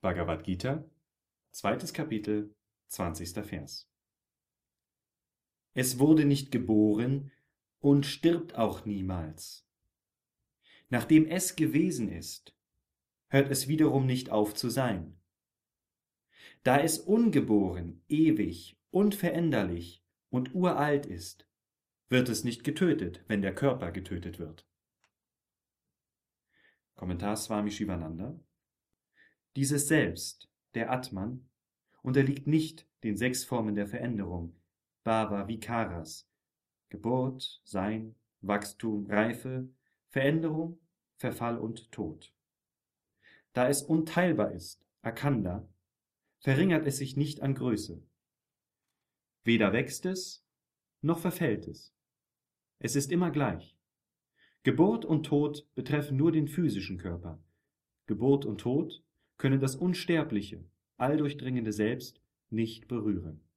Bhagavad Gita, zweites Kapitel, 20. Vers. Es wurde nicht geboren und stirbt auch niemals. Nachdem es gewesen ist, hört es wiederum nicht auf zu sein. Da es ungeboren, ewig, unveränderlich und uralt ist, wird es nicht getötet, wenn der Körper getötet wird. Kommentar Swami Shivananda Dieses Selbst, der Atman, unterliegt nicht den sechs Formen der Veränderung, Bhava Vikaras, Geburt, Sein, Wachstum, Reife, Veränderung, Verfall und Tod. Da es unteilbar ist, Akanda, verringert es sich nicht an Größe. Weder wächst es, noch verfällt es. Es ist immer gleich. Geburt und Tod betreffen nur den physischen Körper. Geburt und Tod können das unsterbliche, alldurchdringende Selbst nicht berühren